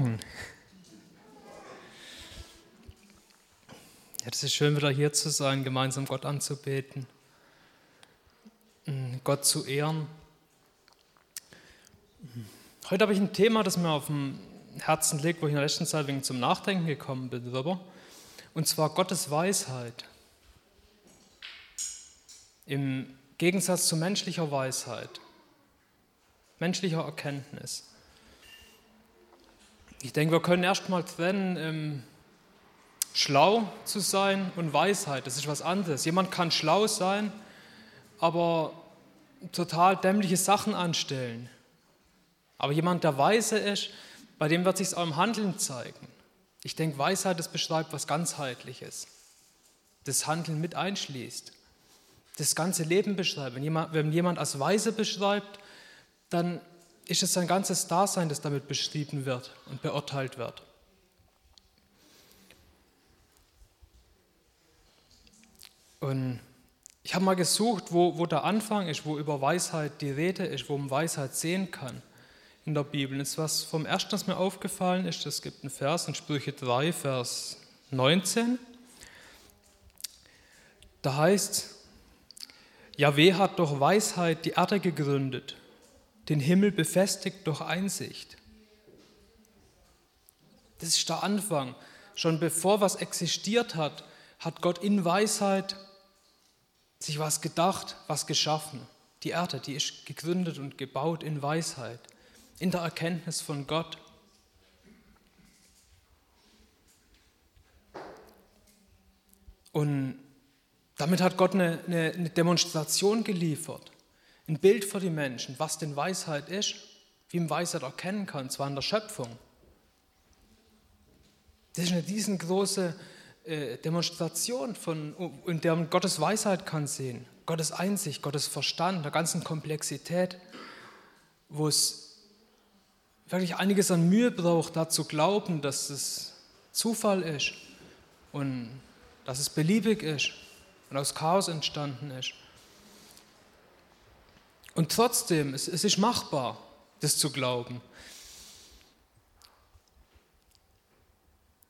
Morgen. Ja, es ist schön, wieder hier zu sein, gemeinsam Gott anzubeten, mm, Gott zu ehren. Heute habe ich ein Thema, das mir auf dem Herzen liegt, wo ich in der letzten Zeit wegen zum Nachdenken gekommen bin darüber, und zwar Gottes Weisheit. Im Gegensatz zu menschlicher Weisheit, menschlicher Erkenntnis. Ich denke, wir können erstmal trennen, ähm, schlau zu sein und Weisheit. Das ist was anderes. Jemand kann schlau sein, aber total dämliche Sachen anstellen. Aber jemand, der weise ist, bei dem wird sich auch im Handeln zeigen. Ich denke, Weisheit, das beschreibt was ganzheitliches, das Handeln mit einschließt, das ganze Leben beschreibt. Wenn jemand, wenn jemand als weise beschreibt, dann ist es sein ganzes Dasein, das damit beschrieben wird und beurteilt wird. Und ich habe mal gesucht, wo, wo der Anfang ist, wo über Weisheit die Rede ist, wo man Weisheit sehen kann in der Bibel. Und was vom ersten, was mir aufgefallen ist, es gibt einen Vers in Sprüche 3, Vers 19. Da heißt, Jahweh hat durch Weisheit die Erde gegründet den Himmel befestigt durch Einsicht. Das ist der Anfang. Schon bevor was existiert hat, hat Gott in Weisheit sich was gedacht, was geschaffen. Die Erde, die ist gegründet und gebaut in Weisheit, in der Erkenntnis von Gott. Und damit hat Gott eine, eine, eine Demonstration geliefert ein Bild für die Menschen, was denn Weisheit ist, wie man Weisheit erkennen kann, zwar in der Schöpfung. Das ist eine riesengroße äh, Demonstration, von, in der man Gottes Weisheit kann sehen, Gottes Einsicht, Gottes Verstand, der ganzen Komplexität, wo es wirklich einiges an Mühe braucht, da zu glauben, dass es Zufall ist und dass es beliebig ist und aus Chaos entstanden ist. Und trotzdem, es, es ist machbar, das zu glauben.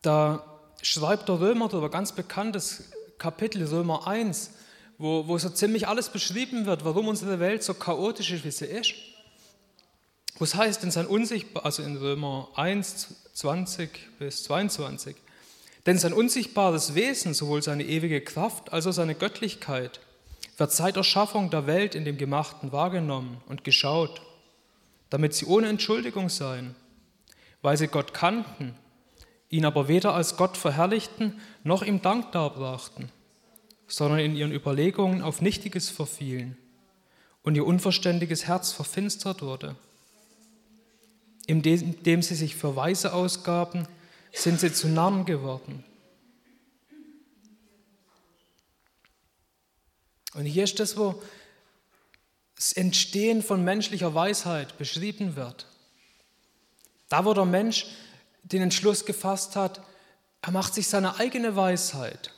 Da schreibt der Römer darüber, ganz bekanntes Kapitel, Römer 1, wo, wo so ziemlich alles beschrieben wird, warum unsere Welt so chaotisch ist, wie sie ist. Wo es heißt, in sein unsichtbar, also in Römer 1, 20 bis 22, denn sein unsichtbares Wesen, sowohl seine ewige Kraft als auch seine Göttlichkeit, wird seit Erschaffung der Welt in dem Gemachten wahrgenommen und geschaut, damit sie ohne Entschuldigung seien, weil sie Gott kannten, ihn aber weder als Gott verherrlichten noch ihm Dank darbrachten, sondern in ihren Überlegungen auf Nichtiges verfielen und ihr unverständiges Herz verfinstert wurde. Indem sie sich für Weise ausgaben, sind sie zu Narren geworden Und hier ist das, wo das Entstehen von menschlicher Weisheit beschrieben wird. Da, wo der Mensch den Entschluss gefasst hat, er macht sich seine eigene Weisheit.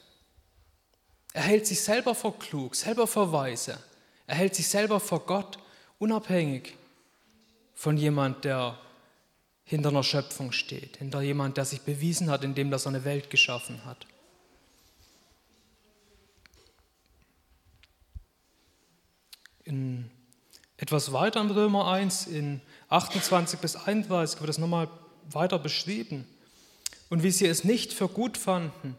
Er hält sich selber vor klug, selber vor weise. Er hält sich selber vor Gott, unabhängig von jemand, der hinter einer Schöpfung steht, hinter jemand, der sich bewiesen hat, indem er eine Welt geschaffen hat. In etwas weiter in Römer 1, in 28 bis 31 wird das nochmal weiter beschrieben. Und wie sie es nicht für gut fanden,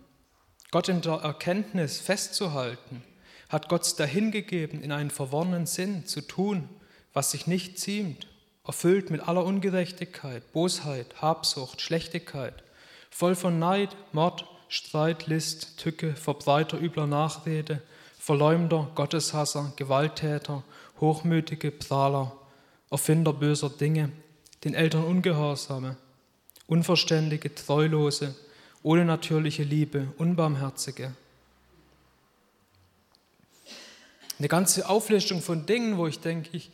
Gott in der Erkenntnis festzuhalten, hat Gott dahingegeben, in einen verworrenen Sinn zu tun, was sich nicht ziemt, erfüllt mit aller Ungerechtigkeit, Bosheit, Habsucht, Schlechtigkeit, voll von Neid, Mord, Streit, List, Tücke, Verbreiter übler Nachrede, Verleumder, Gotteshasser, Gewalttäter, Hochmütige, Prahler, Erfinder böser Dinge, den Eltern Ungehorsame, Unverständige, Treulose, ohne natürliche Liebe, Unbarmherzige. Eine ganze Auflistung von Dingen, wo ich denke, ich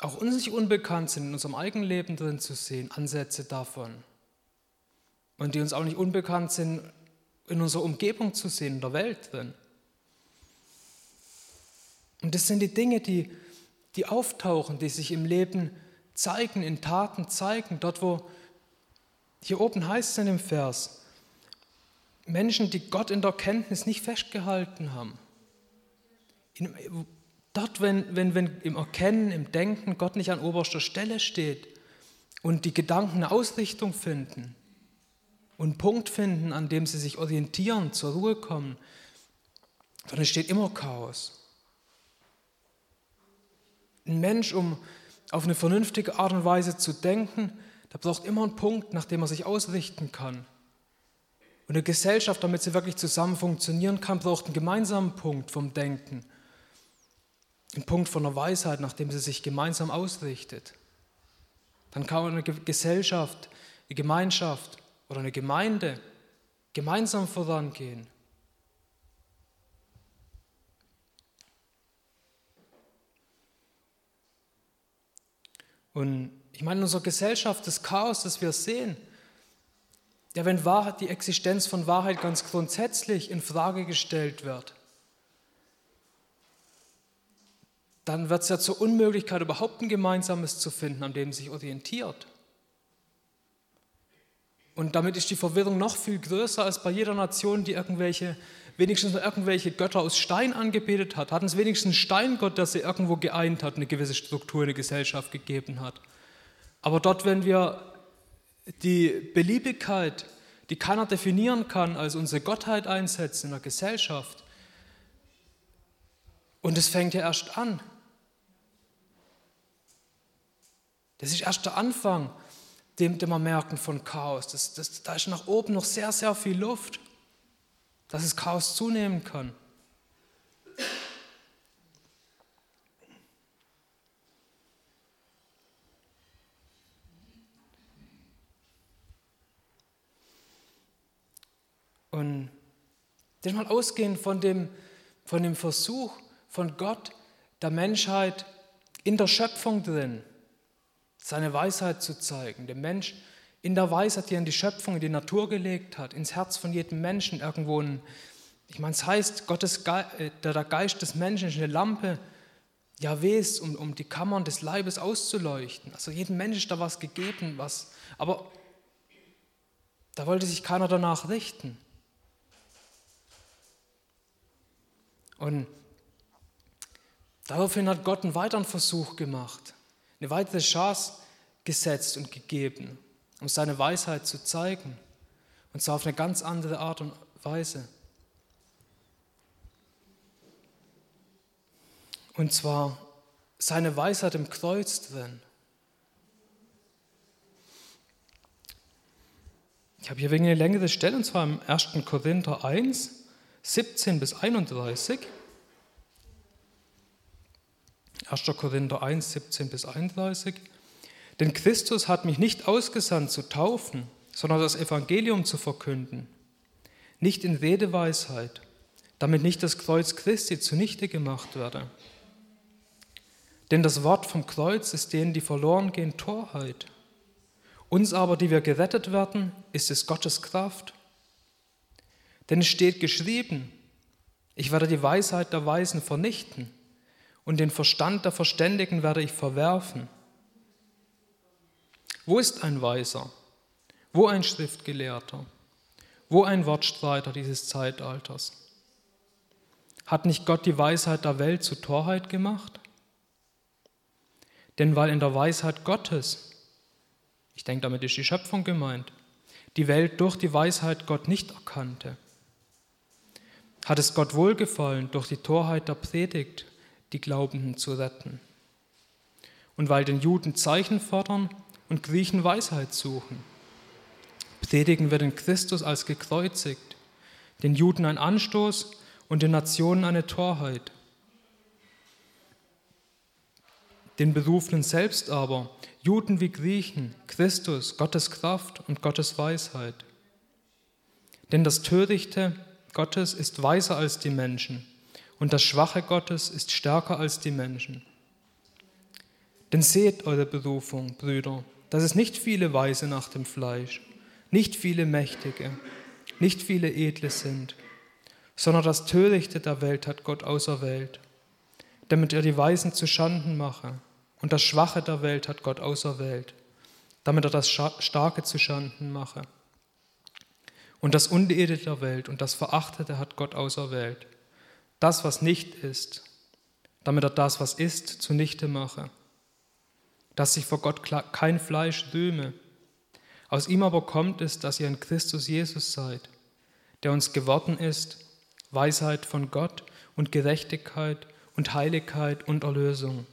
auch uns nicht unbekannt sind, in unserem eigenen Leben drin zu sehen, Ansätze davon. Und die uns auch nicht unbekannt sind, in unserer Umgebung zu sehen, in der Welt drin. Und das sind die Dinge, die, die auftauchen, die sich im Leben zeigen, in Taten zeigen, dort wo, hier oben heißt es in dem Vers, Menschen, die Gott in der Kenntnis nicht festgehalten haben. In, dort, wenn, wenn, wenn im Erkennen, im Denken Gott nicht an oberster Stelle steht und die Gedanken eine Ausrichtung finden und Punkt finden, an dem sie sich orientieren, zur Ruhe kommen, dann entsteht immer Chaos. Ein Mensch, um auf eine vernünftige Art und Weise zu denken, der braucht immer einen Punkt, nach dem er sich ausrichten kann. Und eine Gesellschaft, damit sie wirklich zusammen funktionieren kann, braucht einen gemeinsamen Punkt vom Denken. Einen Punkt von der Weisheit, nach dem sie sich gemeinsam ausrichtet. Dann kann eine Gesellschaft, eine Gemeinschaft oder eine Gemeinde gemeinsam vorangehen. Und ich meine, in unserer Gesellschaft, das Chaos, das wir sehen, ja, wenn Wahrheit, die Existenz von Wahrheit ganz grundsätzlich in Frage gestellt wird, dann wird es ja zur Unmöglichkeit, überhaupt ein Gemeinsames zu finden, an dem sich orientiert. Und damit ist die Verwirrung noch viel größer als bei jeder Nation, die irgendwelche, wenigstens irgendwelche Götter aus Stein angebetet hat. Hatten es wenigstens einen Steingott, der sie irgendwo geeint hat, eine gewisse Struktur in der Gesellschaft gegeben hat. Aber dort, wenn wir die Beliebigkeit, die keiner definieren kann, als unsere Gottheit einsetzen in der Gesellschaft, und es fängt ja erst an. Das ist erst der Anfang dem, dem wir merken von Chaos. Das, das, da ist nach oben noch sehr, sehr viel Luft, dass es Chaos zunehmen kann. Und das mal ausgehend von dem, von dem Versuch von Gott, der Menschheit in der Schöpfung drin, seine Weisheit zu zeigen, dem Mensch in der Weisheit, die er in die Schöpfung, in die Natur gelegt hat, ins Herz von jedem Menschen irgendwo ein, ich meine, es heißt, Gottes Ge äh, der, der Geist des Menschen ist eine Lampe, Jahwes, um, um die Kammern des Leibes auszuleuchten. Also jedem Menschen ist da was gegeben, was, aber da wollte sich keiner danach richten. Und daraufhin hat Gott einen weiteren Versuch gemacht eine weitere Chance gesetzt und gegeben, um seine Weisheit zu zeigen. Und zwar auf eine ganz andere Art und Weise. Und zwar seine Weisheit im Kreuz drin. Ich habe hier wegen eine längere Stelle, und zwar im 1. Korinther 1, 17 bis 31. 1. Korinther 1, 17 bis 31. Denn Christus hat mich nicht ausgesandt zu taufen, sondern das Evangelium zu verkünden. Nicht in Redeweisheit, damit nicht das Kreuz Christi zunichte gemacht werde. Denn das Wort vom Kreuz ist denen, die verloren gehen, Torheit. Uns aber, die wir gerettet werden, ist es Gottes Kraft. Denn es steht geschrieben, ich werde die Weisheit der Weisen vernichten und den Verstand der Verständigen werde ich verwerfen. Wo ist ein Weiser? Wo ein Schriftgelehrter? Wo ein Wortstreiter dieses Zeitalters? Hat nicht Gott die Weisheit der Welt zu Torheit gemacht? Denn weil in der Weisheit Gottes, ich denke, damit ist die Schöpfung gemeint, die Welt durch die Weisheit Gott nicht erkannte, hat es Gott wohlgefallen, durch die Torheit der Predigt die Glaubenden zu retten. Und weil den Juden Zeichen fordern und Griechen Weisheit suchen, predigen wir den Christus als gekreuzigt, den Juden ein Anstoß und den Nationen eine Torheit. Den Berufenen selbst aber, Juden wie Griechen, Christus, Gottes Kraft und Gottes Weisheit. Denn das Törichte Gottes ist weiser als die Menschen und das Schwache Gottes ist stärker als die Menschen. Denn seht eure Berufung, Brüder, dass es nicht viele Weise nach dem Fleisch, nicht viele Mächtige, nicht viele Edle sind, sondern das Törichte der Welt hat Gott auserwählt, damit er die Weisen zu Schanden mache, und das Schwache der Welt hat Gott auserwählt, damit er das Starke zu Schanden mache. Und das Unedle der Welt und das Verachtete hat Gott auserwählt, das, was nicht ist, damit er das, was ist, zunichte mache, dass sich vor Gott kein Fleisch rühme. Aus ihm aber kommt es, dass ihr in Christus Jesus seid, der uns geworden ist, Weisheit von Gott und Gerechtigkeit und Heiligkeit und Erlösung.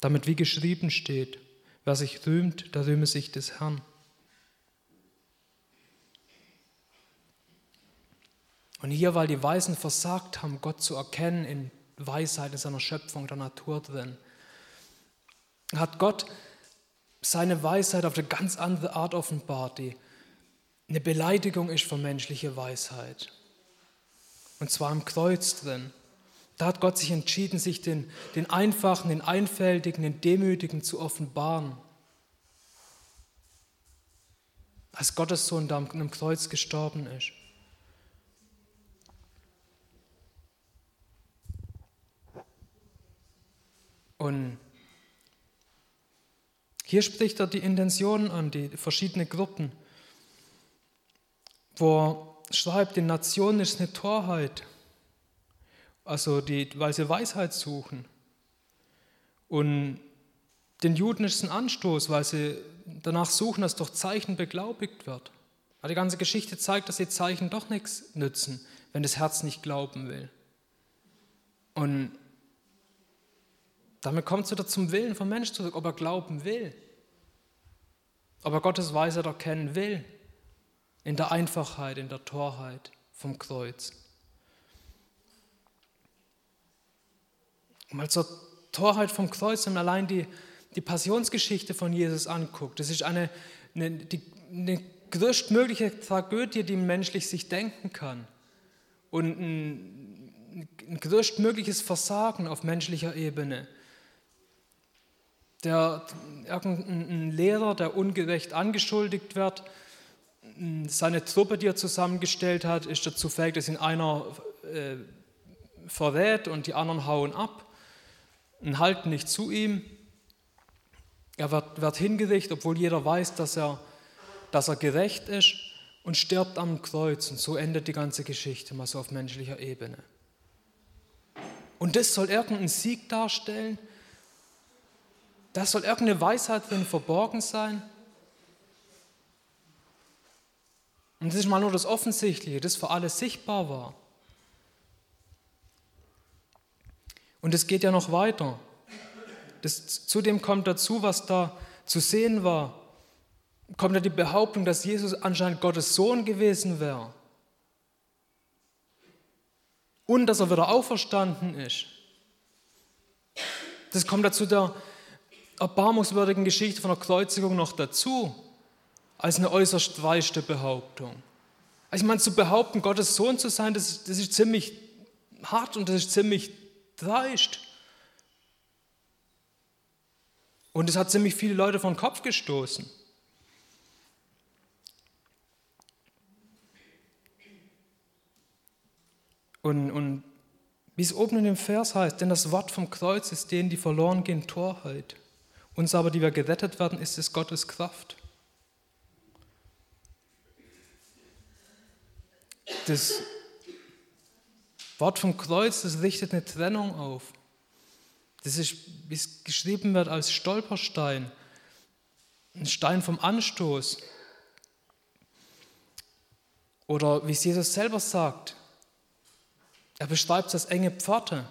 Damit wie geschrieben steht, wer sich rühmt, der rühme sich des Herrn. Und hier, weil die Weisen versagt haben, Gott zu erkennen in Weisheit in seiner Schöpfung der Natur drin, hat Gott seine Weisheit auf eine ganz andere Art offenbart, die eine Beleidigung ist für menschliche Weisheit. Und zwar am Kreuz drin. Da hat Gott sich entschieden, sich den, den Einfachen, den Einfältigen, den Demütigen zu offenbaren. Als Gottes Sohn da am Kreuz gestorben ist. Und hier spricht er die Intentionen an, die verschiedenen Gruppen, wo er schreibt, die Nation ist eine Torheit, also die, weil sie Weisheit suchen. Und den Juden ist es ein Anstoß, weil sie danach suchen, dass durch Zeichen beglaubigt wird. Aber die ganze Geschichte zeigt, dass die Zeichen doch nichts nützen, wenn das Herz nicht glauben will. Und damit kommt es wieder zum Willen vom Menschen zurück, ob er glauben will, ob er Gottes Weisheit erkennen will, in der Einfachheit, in der Torheit vom Kreuz. Mal zur Torheit vom Kreuz und allein die, die Passionsgeschichte von Jesus anguckt, das ist eine, eine, die, eine größtmögliche Tragödie, die menschlich sich denken kann. Und ein, ein größtmögliches Versagen auf menschlicher Ebene der, irgendein Lehrer, der ungerecht angeschuldigt wird, seine Truppe, die er zusammengestellt hat, ist dazu fähig, dass ihn einer äh, verrät und die anderen hauen ab und halten nicht zu ihm. Er wird, wird hingerichtet, obwohl jeder weiß, dass er, dass er gerecht ist und stirbt am Kreuz. Und so endet die ganze Geschichte mal so auf menschlicher Ebene. Und das soll irgendeinen Sieg darstellen, da soll irgendeine Weisheit drin verborgen sein. Und das ist mal nur das Offensichtliche, das für alle sichtbar war. Und es geht ja noch weiter. Das, zudem kommt dazu, was da zu sehen war, kommt ja die Behauptung, dass Jesus anscheinend Gottes Sohn gewesen wäre. Und dass er wieder auferstanden ist. Das kommt dazu der, erbarmungswürdigen Geschichte von der Kreuzigung noch dazu, als eine äußerst dreiste Behauptung. Also ich meine, zu behaupten, Gottes Sohn zu sein, das, das ist ziemlich hart und das ist ziemlich dreist. Und es hat ziemlich viele Leute von Kopf gestoßen. Und, und wie es oben in dem Vers heißt, denn das Wort vom Kreuz ist denen, die verloren gehen, Torheit. Uns aber, die wir gerettet werden, ist es Gottes Kraft. Das Wort vom Kreuz, das richtet eine Trennung auf. Das ist, wie es geschrieben wird, als Stolperstein, ein Stein vom Anstoß. Oder wie es Jesus selber sagt, er beschreibt es als enge Pforte.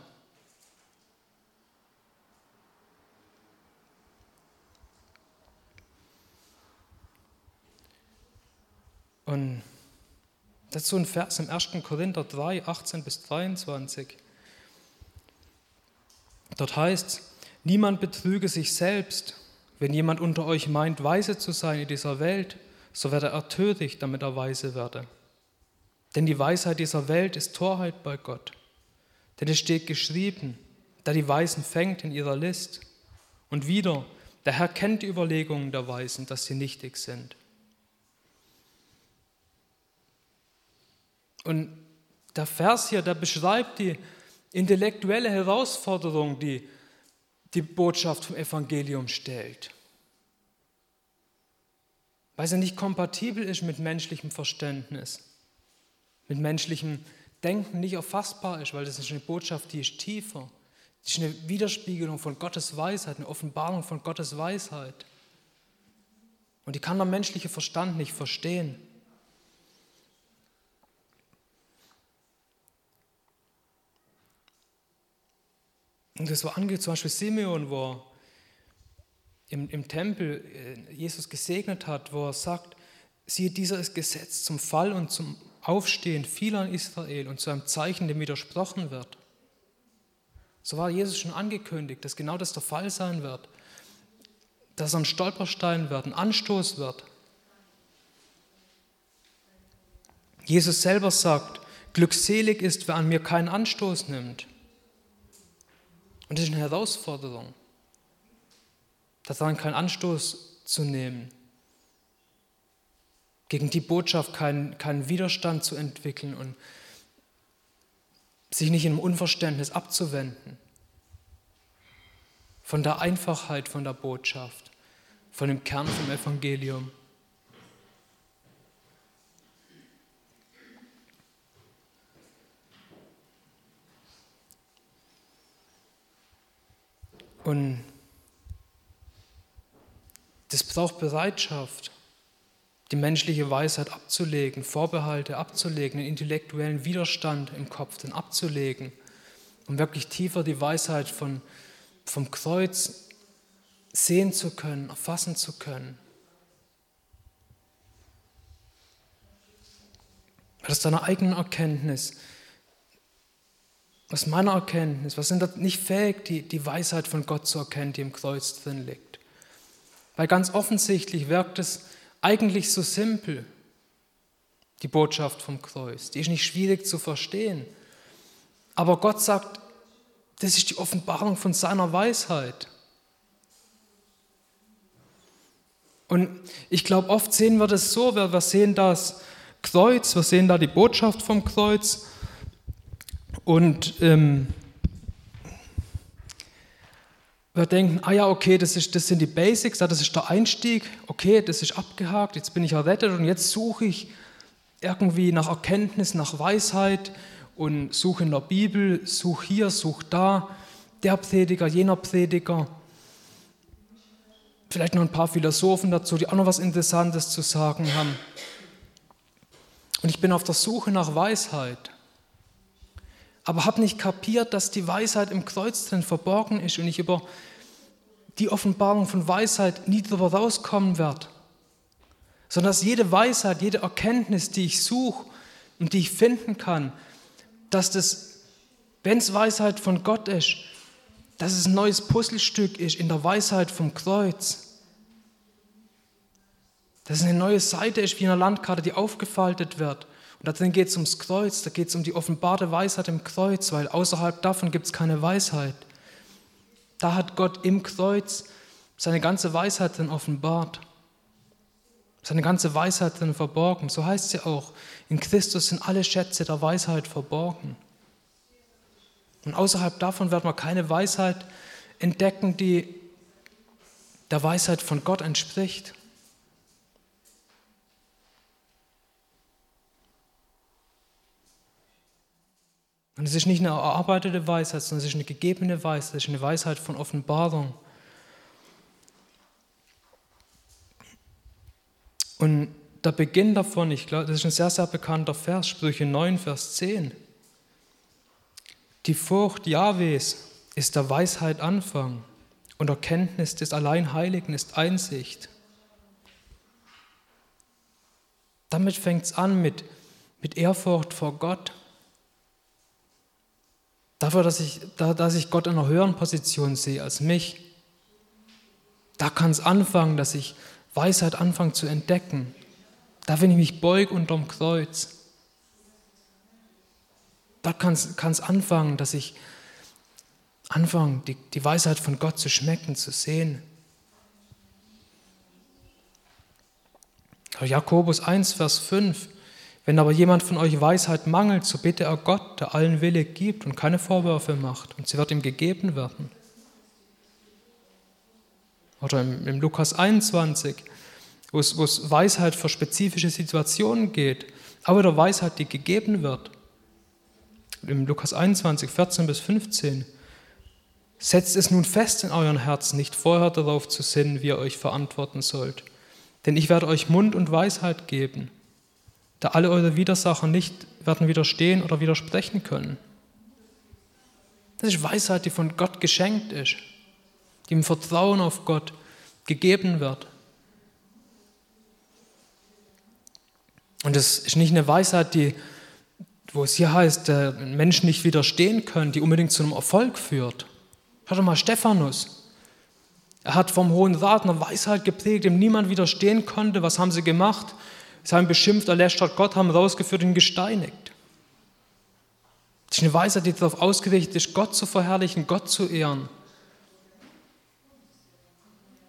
Und dazu ein Vers im 1. Korinther 3, 18 bis 23. Dort heißt es, niemand betrüge sich selbst. Wenn jemand unter euch meint, weise zu sein in dieser Welt, so werde er töricht, damit er weise werde. Denn die Weisheit dieser Welt ist Torheit bei Gott. Denn es steht geschrieben, da die Weisen fängt in ihrer List. Und wieder, der Herr kennt die Überlegungen der Weisen, dass sie nichtig sind. Und der Vers hier, der beschreibt die intellektuelle Herausforderung, die die Botschaft vom Evangelium stellt. Weil sie nicht kompatibel ist mit menschlichem Verständnis, mit menschlichem Denken nicht erfassbar ist, weil das ist eine Botschaft, die ist tiefer. Die ist eine Widerspiegelung von Gottes Weisheit, eine Offenbarung von Gottes Weisheit. Und die kann der menschliche Verstand nicht verstehen. Und das war angeht zum Beispiel Simeon, wo er im, im Tempel äh, Jesus gesegnet hat, wo er sagt, siehe, dieser ist gesetzt zum Fall und zum Aufstehen vieler in Israel und zu einem Zeichen, dem widersprochen wird. So war Jesus schon angekündigt, dass genau das der Fall sein wird, dass er ein Stolperstein wird, ein Anstoß wird. Jesus selber sagt, glückselig ist, wer an mir keinen Anstoß nimmt. Und das ist eine Herausforderung, daran keinen Anstoß zu nehmen, gegen die Botschaft keinen, keinen Widerstand zu entwickeln und sich nicht einem Unverständnis abzuwenden von der Einfachheit von der Botschaft, von dem Kern vom Evangelium. Und das braucht Bereitschaft, die menschliche Weisheit abzulegen, Vorbehalte abzulegen, den intellektuellen Widerstand im Kopf dann abzulegen, um wirklich tiefer die Weisheit von, vom Kreuz sehen zu können, erfassen zu können. Aus deiner eigenen Erkenntnis aus meiner Erkenntnis, wir sind nicht fähig, die, die Weisheit von Gott zu erkennen, die im Kreuz drin liegt. Weil ganz offensichtlich wirkt es eigentlich so simpel, die Botschaft vom Kreuz. Die ist nicht schwierig zu verstehen. Aber Gott sagt, das ist die Offenbarung von seiner Weisheit. Und ich glaube, oft sehen wir das so, wir sehen das Kreuz, wir sehen da die Botschaft vom Kreuz und ähm, wir denken, ah ja, okay, das, ist, das sind die Basics, das ist der Einstieg, okay, das ist abgehakt, jetzt bin ich errettet und jetzt suche ich irgendwie nach Erkenntnis, nach Weisheit und suche in der Bibel, suche hier, suche da, der Prediger, jener Prediger. Vielleicht noch ein paar Philosophen dazu, die auch noch was Interessantes zu sagen haben. Und ich bin auf der Suche nach Weisheit aber habe nicht kapiert, dass die Weisheit im Kreuz drin verborgen ist und ich über die Offenbarung von Weisheit nie darüber rauskommen werde, sondern dass jede Weisheit, jede Erkenntnis, die ich suche und die ich finden kann, dass das, wenn es Weisheit von Gott ist, dass es ein neues Puzzlestück ist in der Weisheit vom Kreuz. Dass es eine neue Seite ist wie in einer Landkarte, die aufgefaltet wird und darin geht es ums Kreuz, da geht es um die offenbarte Weisheit im Kreuz, weil außerhalb davon gibt es keine Weisheit. Da hat Gott im Kreuz seine ganze Weisheit drin offenbart, seine ganze Weisheit drin verborgen. So heißt ja auch, in Christus sind alle Schätze der Weisheit verborgen. Und außerhalb davon wird man keine Weisheit entdecken, die der Weisheit von Gott entspricht. Und es ist nicht eine erarbeitete Weisheit, sondern es ist eine gegebene Weisheit, es ist eine Weisheit von Offenbarung. Und der Beginn davon, ich glaube, das ist ein sehr, sehr bekannter Vers, Sprüche 9, Vers 10. Die Furcht Jahwes ist der Weisheit Anfang und Erkenntnis des Alleinheiligen ist Einsicht. Damit fängt es an mit, mit Ehrfurcht vor Gott, Dafür, dass ich, dass ich Gott in einer höheren Position sehe als mich. Da kann es anfangen, dass ich Weisheit anfange zu entdecken. Da, wenn ich mich beug unterm Kreuz. Da kann es anfangen, dass ich anfange, die, die Weisheit von Gott zu schmecken, zu sehen. Jakobus 1, Vers 5. Wenn aber jemand von euch Weisheit mangelt, so bitte er Gott, der allen Wille gibt und keine Vorwürfe macht, und sie wird ihm gegeben werden. Oder im, im Lukas 21, wo es, wo es Weisheit für spezifische Situationen geht, aber der Weisheit, die gegeben wird. Im Lukas 21, 14 bis 15. Setzt es nun fest in euren Herzen, nicht vorher darauf zu sinnen, wie ihr euch verantworten sollt. Denn ich werde euch Mund und Weisheit geben, da alle eure Widersacher nicht werden widerstehen oder widersprechen können. Das ist Weisheit, die von Gott geschenkt ist, die im Vertrauen auf Gott gegeben wird. Und es ist nicht eine Weisheit, die, wo es hier heißt, der Menschen nicht widerstehen können, die unbedingt zu einem Erfolg führt. Hört doch mal Stephanus. Er hat vom Hohen Rat eine Weisheit geprägt, dem niemand widerstehen konnte. Was haben sie gemacht? Sie haben beschimpft, erlästert Gott, haben rausgeführt und gesteinigt. Das ist eine Weisheit, die darauf ausgerichtet ist, Gott zu verherrlichen, Gott zu ehren.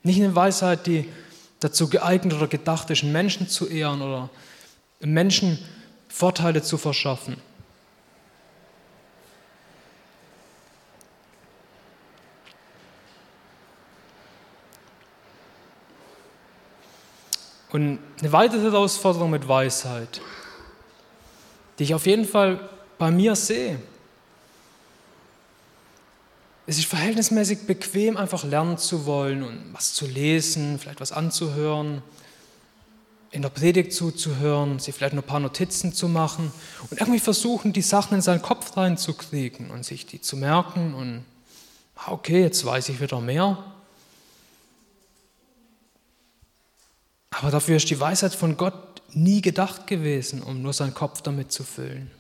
Nicht eine Weisheit, die dazu geeignet oder gedacht ist, Menschen zu ehren oder Menschen Vorteile zu verschaffen. Und eine weitere Herausforderung mit Weisheit, die ich auf jeden Fall bei mir sehe. Es ist verhältnismäßig bequem, einfach lernen zu wollen und was zu lesen, vielleicht was anzuhören, in der Predigt zuzuhören, sich vielleicht noch ein paar Notizen zu machen und irgendwie versuchen, die Sachen in seinen Kopf reinzukriegen und sich die zu merken und ah, okay, jetzt weiß ich wieder mehr. Aber dafür ist die Weisheit von Gott nie gedacht gewesen, um nur seinen Kopf damit zu füllen.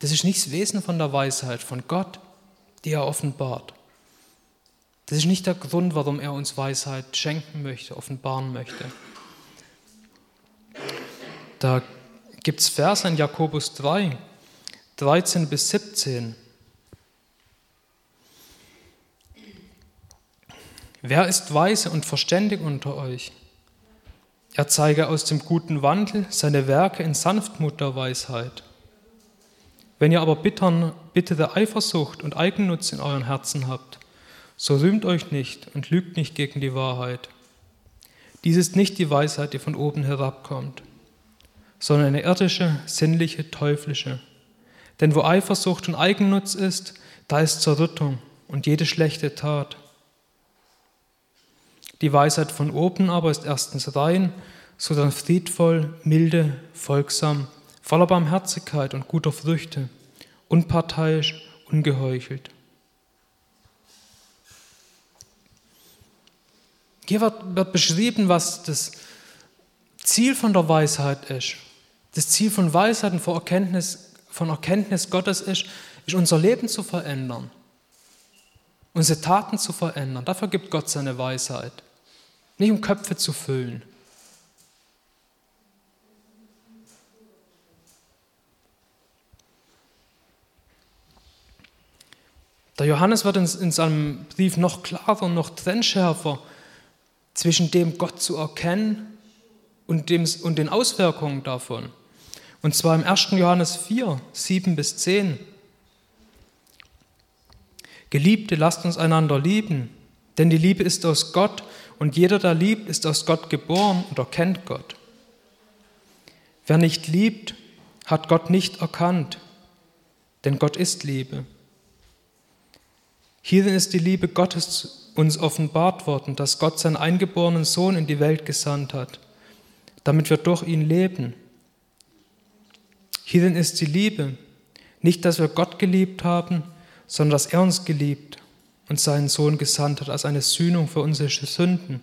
Das ist nicht das Wesen von der Weisheit, von Gott, die er offenbart. Das ist nicht der Grund, warum er uns Weisheit schenken möchte, offenbaren möchte. Da gibt es Verse in Jakobus 3, 13 bis 17. Wer ist weise und verständig unter euch? Er zeige aus dem guten Wandel seine Werke in Sanftmut der Weisheit. Wenn ihr aber bittern, bittere Eifersucht und Eigennutz in euren Herzen habt, so rühmt euch nicht und lügt nicht gegen die Wahrheit. Dies ist nicht die Weisheit, die von oben herabkommt, sondern eine irdische, sinnliche, teuflische. Denn wo Eifersucht und Eigennutz ist, da ist Zerrüttung und jede schlechte Tat. Die Weisheit von oben aber ist erstens rein, sondern friedvoll, milde, folgsam, voller Barmherzigkeit und guter Früchte, unparteiisch, ungeheuchelt. Hier wird, wird beschrieben, was das Ziel von der Weisheit ist. Das Ziel von Weisheit und von Erkenntnis, von Erkenntnis Gottes ist, ist, unser Leben zu verändern, unsere Taten zu verändern. Dafür gibt Gott seine Weisheit. Nicht um Köpfe zu füllen, Der Johannes wird in, seinem Brief noch klarer und noch trennschärfer zwischen dem Gott zu erkennen und, dem, und den Auswirkungen davon. Und zwar im 1. Johannes 4, 7 bis 10. Geliebte, lasst uns einander lieben, denn die Liebe ist aus Gott und jeder, der liebt, ist aus Gott geboren und erkennt Gott. Wer nicht liebt, hat Gott nicht erkannt, denn Gott ist Liebe. Hierin ist die Liebe Gottes uns offenbart worden, dass Gott seinen eingeborenen Sohn in die Welt gesandt hat, damit wir durch ihn leben. Hierin ist die Liebe, nicht, dass wir Gott geliebt haben, sondern dass er uns geliebt und seinen Sohn gesandt hat als eine Sühnung für unsere Sünden.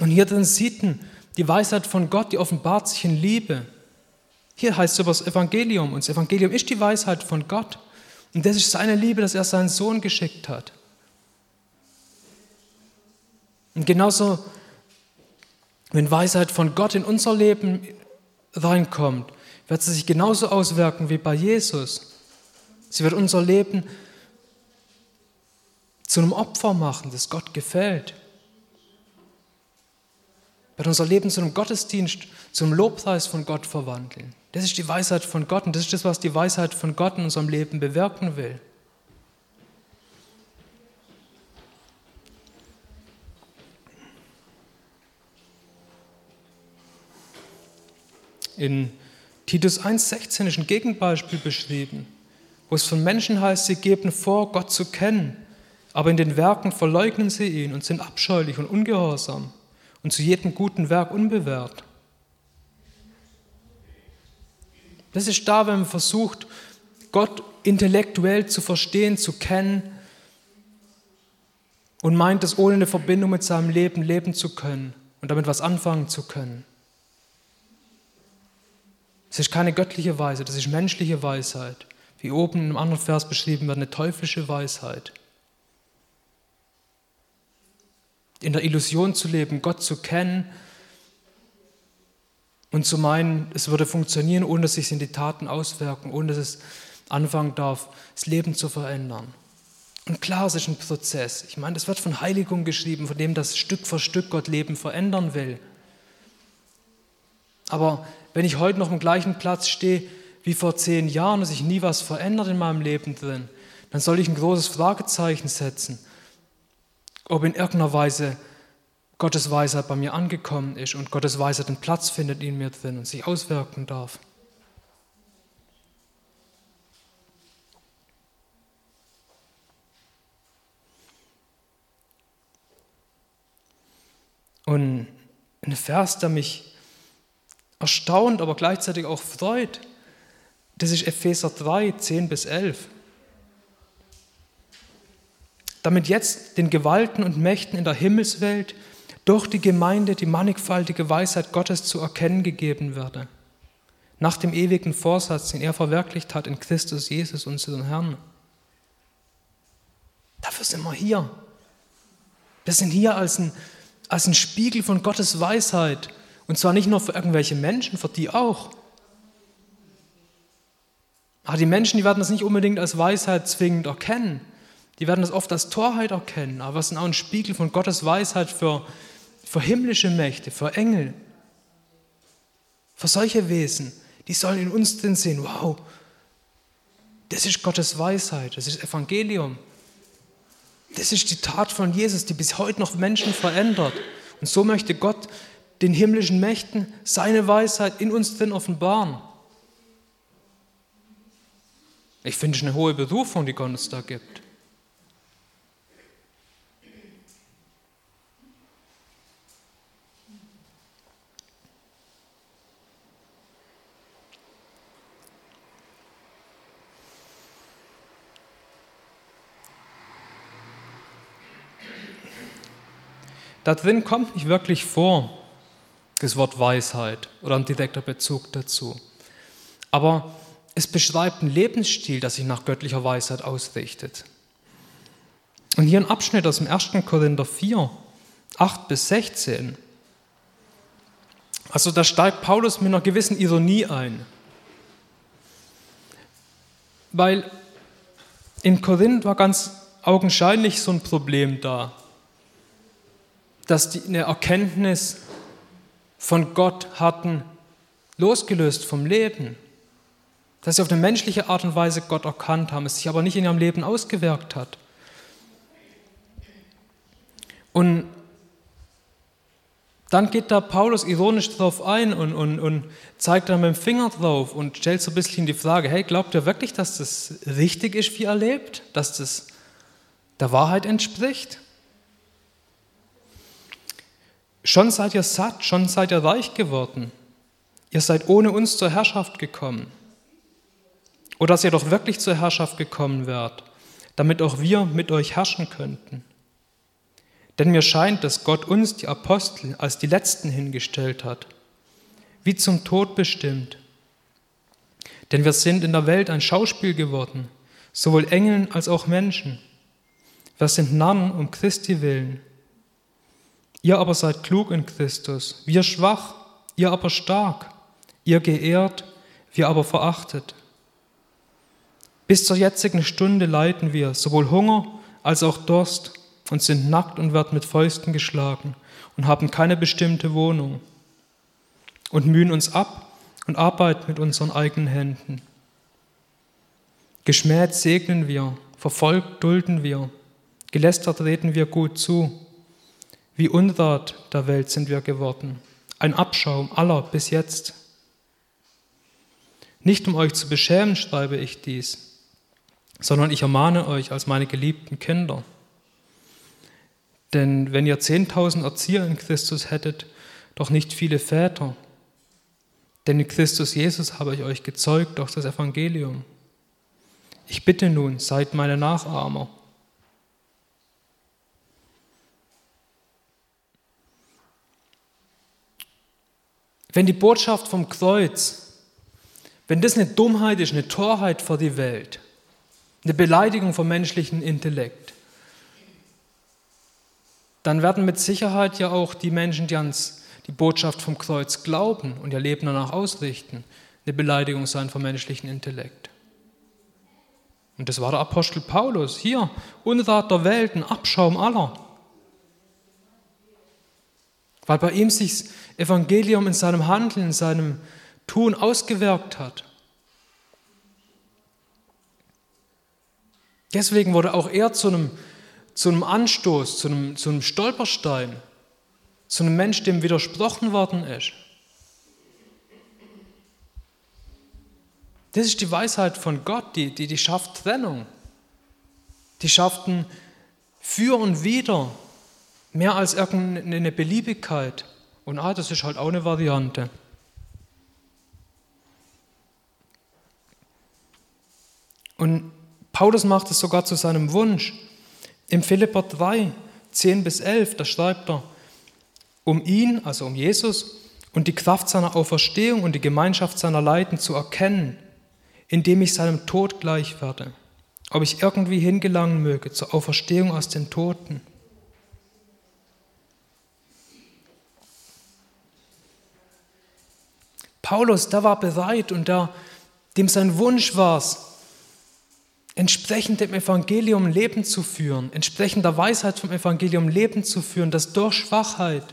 Und hier drin sieht man die Weisheit von Gott, die offenbart sich in Liebe. Hier heißt es über das Evangelium, und das Evangelium ist die Weisheit von Gott. Und das ist seine Liebe, dass er seinen Sohn geschickt hat. Und genauso, wenn Weisheit von Gott in unser Leben reinkommt, wird sie sich genauso auswirken wie bei Jesus. Sie wird unser Leben zu einem Opfer machen, das Gott gefällt. Wird unser Leben zu einem Gottesdienst, zum Lobpreis von Gott verwandeln. Das ist die Weisheit von Gott und das ist das, was die Weisheit von Gott in unserem Leben bewirken will. In Titus 1,16 ist ein Gegenbeispiel beschrieben wo es von Menschen heißt, sie geben vor, Gott zu kennen, aber in den Werken verleugnen sie ihn und sind abscheulich und ungehorsam und zu jedem guten Werk unbewährt. Das ist da, wenn man versucht, Gott intellektuell zu verstehen, zu kennen und meint es ohne eine Verbindung mit seinem Leben leben zu können und damit was anfangen zu können. Es ist keine göttliche Weisheit, das ist menschliche Weisheit. Wie oben einem anderen Vers beschrieben wird, eine teuflische Weisheit. In der Illusion zu leben, Gott zu kennen und zu meinen, es würde funktionieren, ohne dass sich in die Taten auswirken, ohne dass es anfangen darf, das Leben zu verändern. Und klar, es ist ein Prozess. Ich meine, es wird von Heiligung geschrieben, von dem das Stück für Stück Gott Leben verändern will. Aber wenn ich heute noch am gleichen Platz stehe wie vor zehn Jahren und sich nie was verändert in meinem Leben drin, dann soll ich ein großes Fragezeichen setzen, ob in irgendeiner Weise Gottes Weisheit bei mir angekommen ist und Gottes Weisheit einen Platz findet in mir drin und sich auswirken darf. Und ein Vers, der mich erstaunt, aber gleichzeitig auch freut, das ist Epheser 3, 10 bis 11. Damit jetzt den Gewalten und Mächten in der Himmelswelt durch die Gemeinde die mannigfaltige Weisheit Gottes zu erkennen gegeben werde, nach dem ewigen Vorsatz, den er verwirklicht hat in Christus Jesus, unseren Herrn. Dafür sind wir hier. Wir sind hier als ein als ein Spiegel von Gottes Weisheit. Und zwar nicht nur für irgendwelche Menschen, für die auch. Aber die Menschen, die werden das nicht unbedingt als Weisheit zwingend erkennen. Die werden das oft als Torheit erkennen. Aber es ist auch ein Spiegel von Gottes Weisheit für, für himmlische Mächte, für Engel. Für solche Wesen. Die sollen in uns drin sehen, wow, das ist Gottes Weisheit, das ist Evangelium. Das ist die Tat von Jesus, die bis heute noch Menschen verändert. Und so möchte Gott den himmlischen Mächten seine Weisheit in uns drin offenbaren. Ich finde es eine hohe Berufung, die Gott uns da gibt. Da drin kommt nicht wirklich vor das Wort Weisheit oder ein direkter Bezug dazu. Aber es beschreibt einen Lebensstil, der sich nach göttlicher Weisheit ausrichtet. Und hier ein Abschnitt aus dem 1. Korinther 4, 8 bis 16. Also da steigt Paulus mit einer gewissen Ironie ein. Weil in Korinth war ganz augenscheinlich so ein Problem da dass die eine Erkenntnis von Gott hatten, losgelöst vom Leben. Dass sie auf eine menschliche Art und Weise Gott erkannt haben, es sich aber nicht in ihrem Leben ausgewirkt hat. Und dann geht da Paulus ironisch drauf ein und, und, und zeigt dann mit dem Finger drauf und stellt so ein bisschen die Frage, hey, glaubt ihr wirklich, dass das richtig ist, wie er lebt? Dass das der Wahrheit entspricht? Schon seid ihr satt, schon seid ihr reich geworden. Ihr seid ohne uns zur Herrschaft gekommen. Oder dass ihr doch wirklich zur Herrschaft gekommen wärt, damit auch wir mit euch herrschen könnten. Denn mir scheint, dass Gott uns, die Apostel, als die Letzten hingestellt hat, wie zum Tod bestimmt. Denn wir sind in der Welt ein Schauspiel geworden, sowohl Engeln als auch Menschen. Wir sind Narren um Christi willen Ihr aber seid klug in Christus, wir schwach, ihr aber stark, ihr geehrt, wir aber verachtet. Bis zur jetzigen Stunde leiden wir sowohl Hunger als auch Durst und sind nackt und werden mit Fäusten geschlagen und haben keine bestimmte Wohnung und mühen uns ab und arbeiten mit unseren eigenen Händen. Geschmäht segnen wir, verfolgt dulden wir, gelästert reden wir gut zu wie Unrat der Welt sind wir geworden, ein Abschaum aller bis jetzt. Nicht um euch zu beschämen schreibe ich dies, sondern ich ermahne euch als meine geliebten Kinder. Denn wenn ihr zehntausend Erzieher in Christus hättet, doch nicht viele Väter, denn in Christus Jesus habe ich euch gezeugt durch das Evangelium. Ich bitte nun, seid meine Nachahmer. Wenn die Botschaft vom Kreuz, wenn das eine Dummheit ist, eine Torheit vor die Welt, eine Beleidigung vom menschlichen Intellekt, dann werden mit Sicherheit ja auch die Menschen, die ans die Botschaft vom Kreuz glauben und ihr Leben danach ausrichten, eine Beleidigung sein vom menschlichen Intellekt. Und das war der Apostel Paulus. Hier, Unrat der Welt, ein Abschaum aller. Weil bei ihm sich das Evangelium in seinem Handeln, in seinem Tun ausgewirkt hat. Deswegen wurde auch er zu einem, zu einem Anstoß, zu einem, zu einem Stolperstein zu einem Mensch, dem widersprochen worden ist. Das ist die Weisheit von Gott, die, die, die schafft Trennung. Die schafft ein Für und Wider, mehr als irgendeine Beliebigkeit. Und ah, das ist halt auch eine Variante. Und Paulus macht es sogar zu seinem Wunsch. Im Philipper 3, 10 bis 11, da schreibt er, um ihn, also um Jesus, und die Kraft seiner Auferstehung und die Gemeinschaft seiner Leiden zu erkennen, indem ich seinem Tod gleich werde, ob ich irgendwie hingelangen möge zur Auferstehung aus den Toten. Paulus, der war bereit und der, dem sein Wunsch war es, entsprechend dem Evangelium Leben zu führen, entsprechend der Weisheit vom Evangelium Leben zu führen, das durch Schwachheit,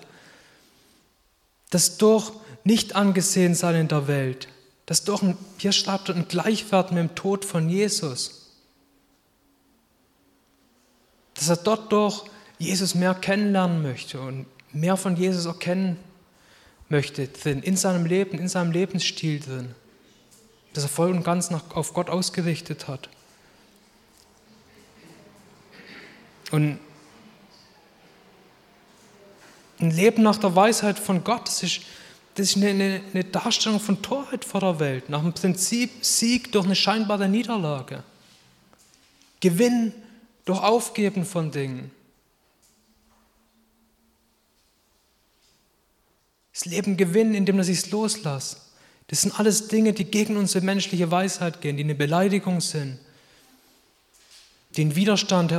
das durch nicht angesehen sein in der Welt, das durch, ein, hier schreibt ein Gleichwert mit dem Tod von Jesus. Dass er dort durch Jesus mehr kennenlernen möchte und mehr von Jesus erkennen möchte drin, in seinem Leben, in seinem Lebensstil drin. Dass er voll und ganz nach, auf Gott ausgerichtet hat. Und ein Leben nach der Weisheit von Gott, das ist, das ist eine, eine, eine Darstellung von Torheit vor der Welt, nach dem Prinzip Sieg durch eine scheinbare Niederlage. Gewinn durch Aufgeben von Dingen. Das Leben gewinnen, indem er sich loslässt. Das sind alles Dinge, die gegen unsere menschliche Weisheit gehen, die eine Beleidigung sind, die einen Widerstand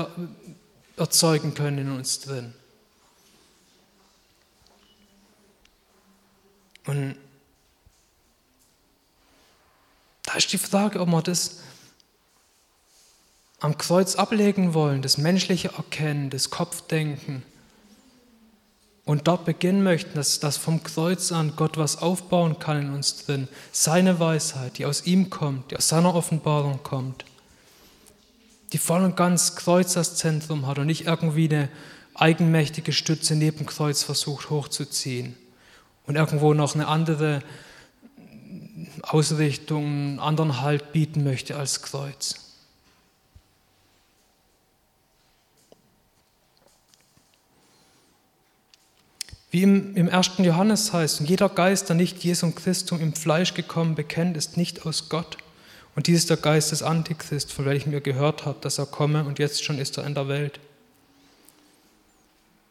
erzeugen können in uns drin. Und da ist die Frage, ob wir das am Kreuz ablegen wollen, das menschliche Erkennen, das Kopfdenken. Und dort beginnen möchten, dass, dass vom Kreuz an Gott was aufbauen kann in uns drin, seine Weisheit, die aus ihm kommt, die aus seiner Offenbarung kommt, die voll und ganz Kreuz als Zentrum hat und nicht irgendwie eine eigenmächtige Stütze neben Kreuz versucht hochzuziehen und irgendwo noch eine andere Ausrichtung, einen anderen Halt bieten möchte als Kreuz. Wie im, im 1. Johannes heißt, jeder Geist, der nicht Jesum Christum im Fleisch gekommen bekennt, ist nicht aus Gott. Und dies ist der Geist des Antichrist, von welchem ihr gehört habt, dass er komme und jetzt schon ist er in der Welt.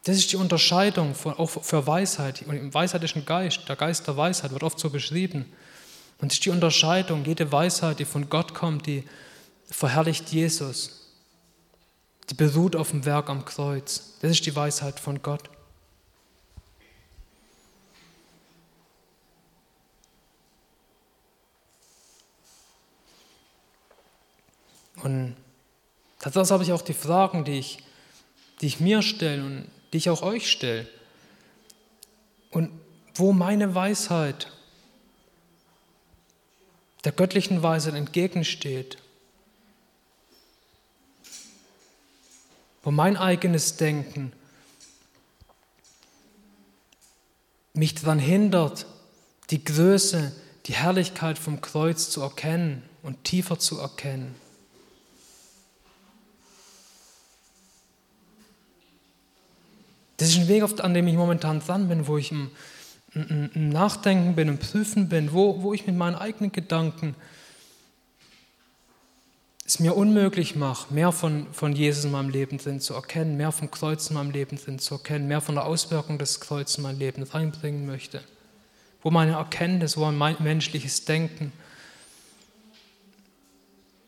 Das ist die Unterscheidung von, auch für Weisheit. Und im weisheitlichen Geist, der Geist der Weisheit wird oft so beschrieben. Und das ist die Unterscheidung, jede Weisheit, die von Gott kommt, die verherrlicht Jesus. Die beruht auf dem Werk am Kreuz. Das ist die Weisheit von Gott. Und das habe ich auch die Fragen, die ich, die ich mir stelle und die ich auch euch stelle. Und wo meine Weisheit der göttlichen Weisheit entgegensteht, wo mein eigenes Denken mich daran hindert, die Größe, die Herrlichkeit vom Kreuz zu erkennen und tiefer zu erkennen. Das ist ein Weg, an dem ich momentan dran bin, wo ich im, im, im Nachdenken bin, im Prüfen bin, wo, wo ich mit meinen eigenen Gedanken es mir unmöglich mache, mehr von, von Jesus in meinem Leben drin zu erkennen, mehr vom Kreuz in meinem Leben drin zu erkennen, mehr von der Auswirkung des Kreuzes in mein Leben reinbringen möchte. Wo meine Erkenntnis, wo mein menschliches Denken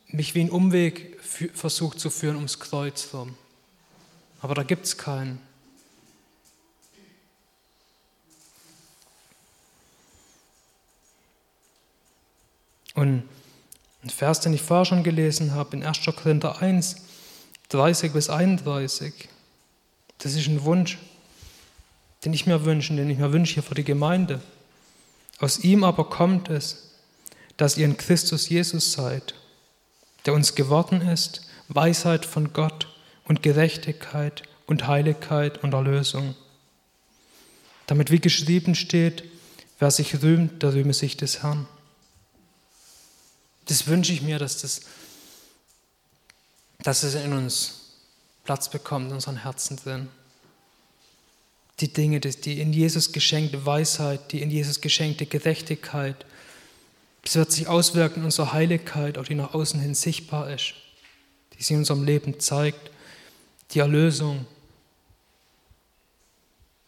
mich wie ein Umweg versucht zu führen ums Kreuz rum. Aber da gibt es keinen. Und ein Vers, den ich vorher schon gelesen habe, in 1. Korinther 1, 30 bis 31, das ist ein Wunsch, den ich mir wünsche, den ich mir wünsche hier für die Gemeinde. Aus ihm aber kommt es, dass ihr in Christus Jesus seid, der uns geworden ist, Weisheit von Gott und Gerechtigkeit und Heiligkeit und Erlösung. Damit wie geschrieben steht, wer sich rühmt, der rühme sich des Herrn. Das wünsche ich mir, dass, das, dass es in uns Platz bekommt, in unseren Herzen drin. Die Dinge, die in Jesus geschenkte Weisheit, die in Jesus geschenkte Gerechtigkeit, das wird sich auswirken in unserer Heiligkeit, auch die nach außen hin sichtbar ist, die sich in unserem Leben zeigt, die Erlösung.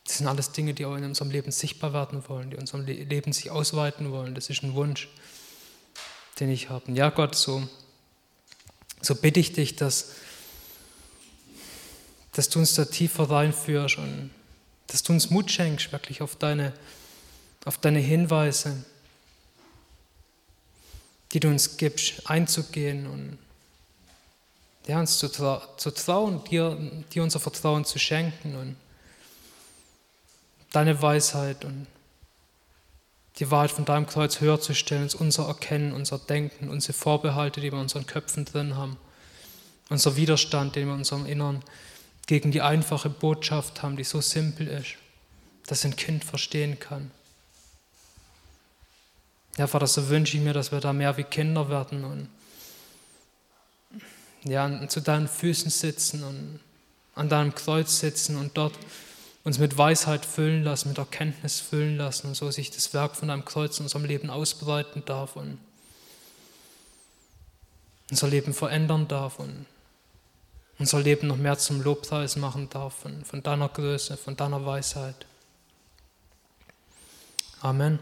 Das sind alles Dinge, die auch in unserem Leben sichtbar werden wollen, die in unserem Leben sich ausweiten wollen. Das ist ein Wunsch den ich habe. Ja, Gott, so, so bitte ich dich, dass, dass du uns da tiefer reinführst und dass du uns Mut schenkst, wirklich auf deine, auf deine Hinweise, die du uns gibst, einzugehen und ja, uns zu, trau zu trauen, dir, dir unser Vertrauen zu schenken und deine Weisheit und die Wahrheit von deinem Kreuz höher zu stellen, uns unser Erkennen, unser Denken, unsere Vorbehalte, die wir in unseren Köpfen drin haben, unser Widerstand, den wir in unserem Innern gegen die einfache Botschaft haben, die so simpel ist, dass ein Kind verstehen kann. Ja, Vater, so wünsche ich mir, dass wir da mehr wie Kinder werden und ja, zu deinen Füßen sitzen und an deinem Kreuz sitzen und dort uns mit Weisheit füllen lassen, mit Erkenntnis füllen lassen und so sich das Werk von deinem Kreuz in unserem Leben ausbreiten darf und unser Leben verändern darf und unser Leben noch mehr zum Lobpreis machen darf von, von deiner Größe, von deiner Weisheit. Amen.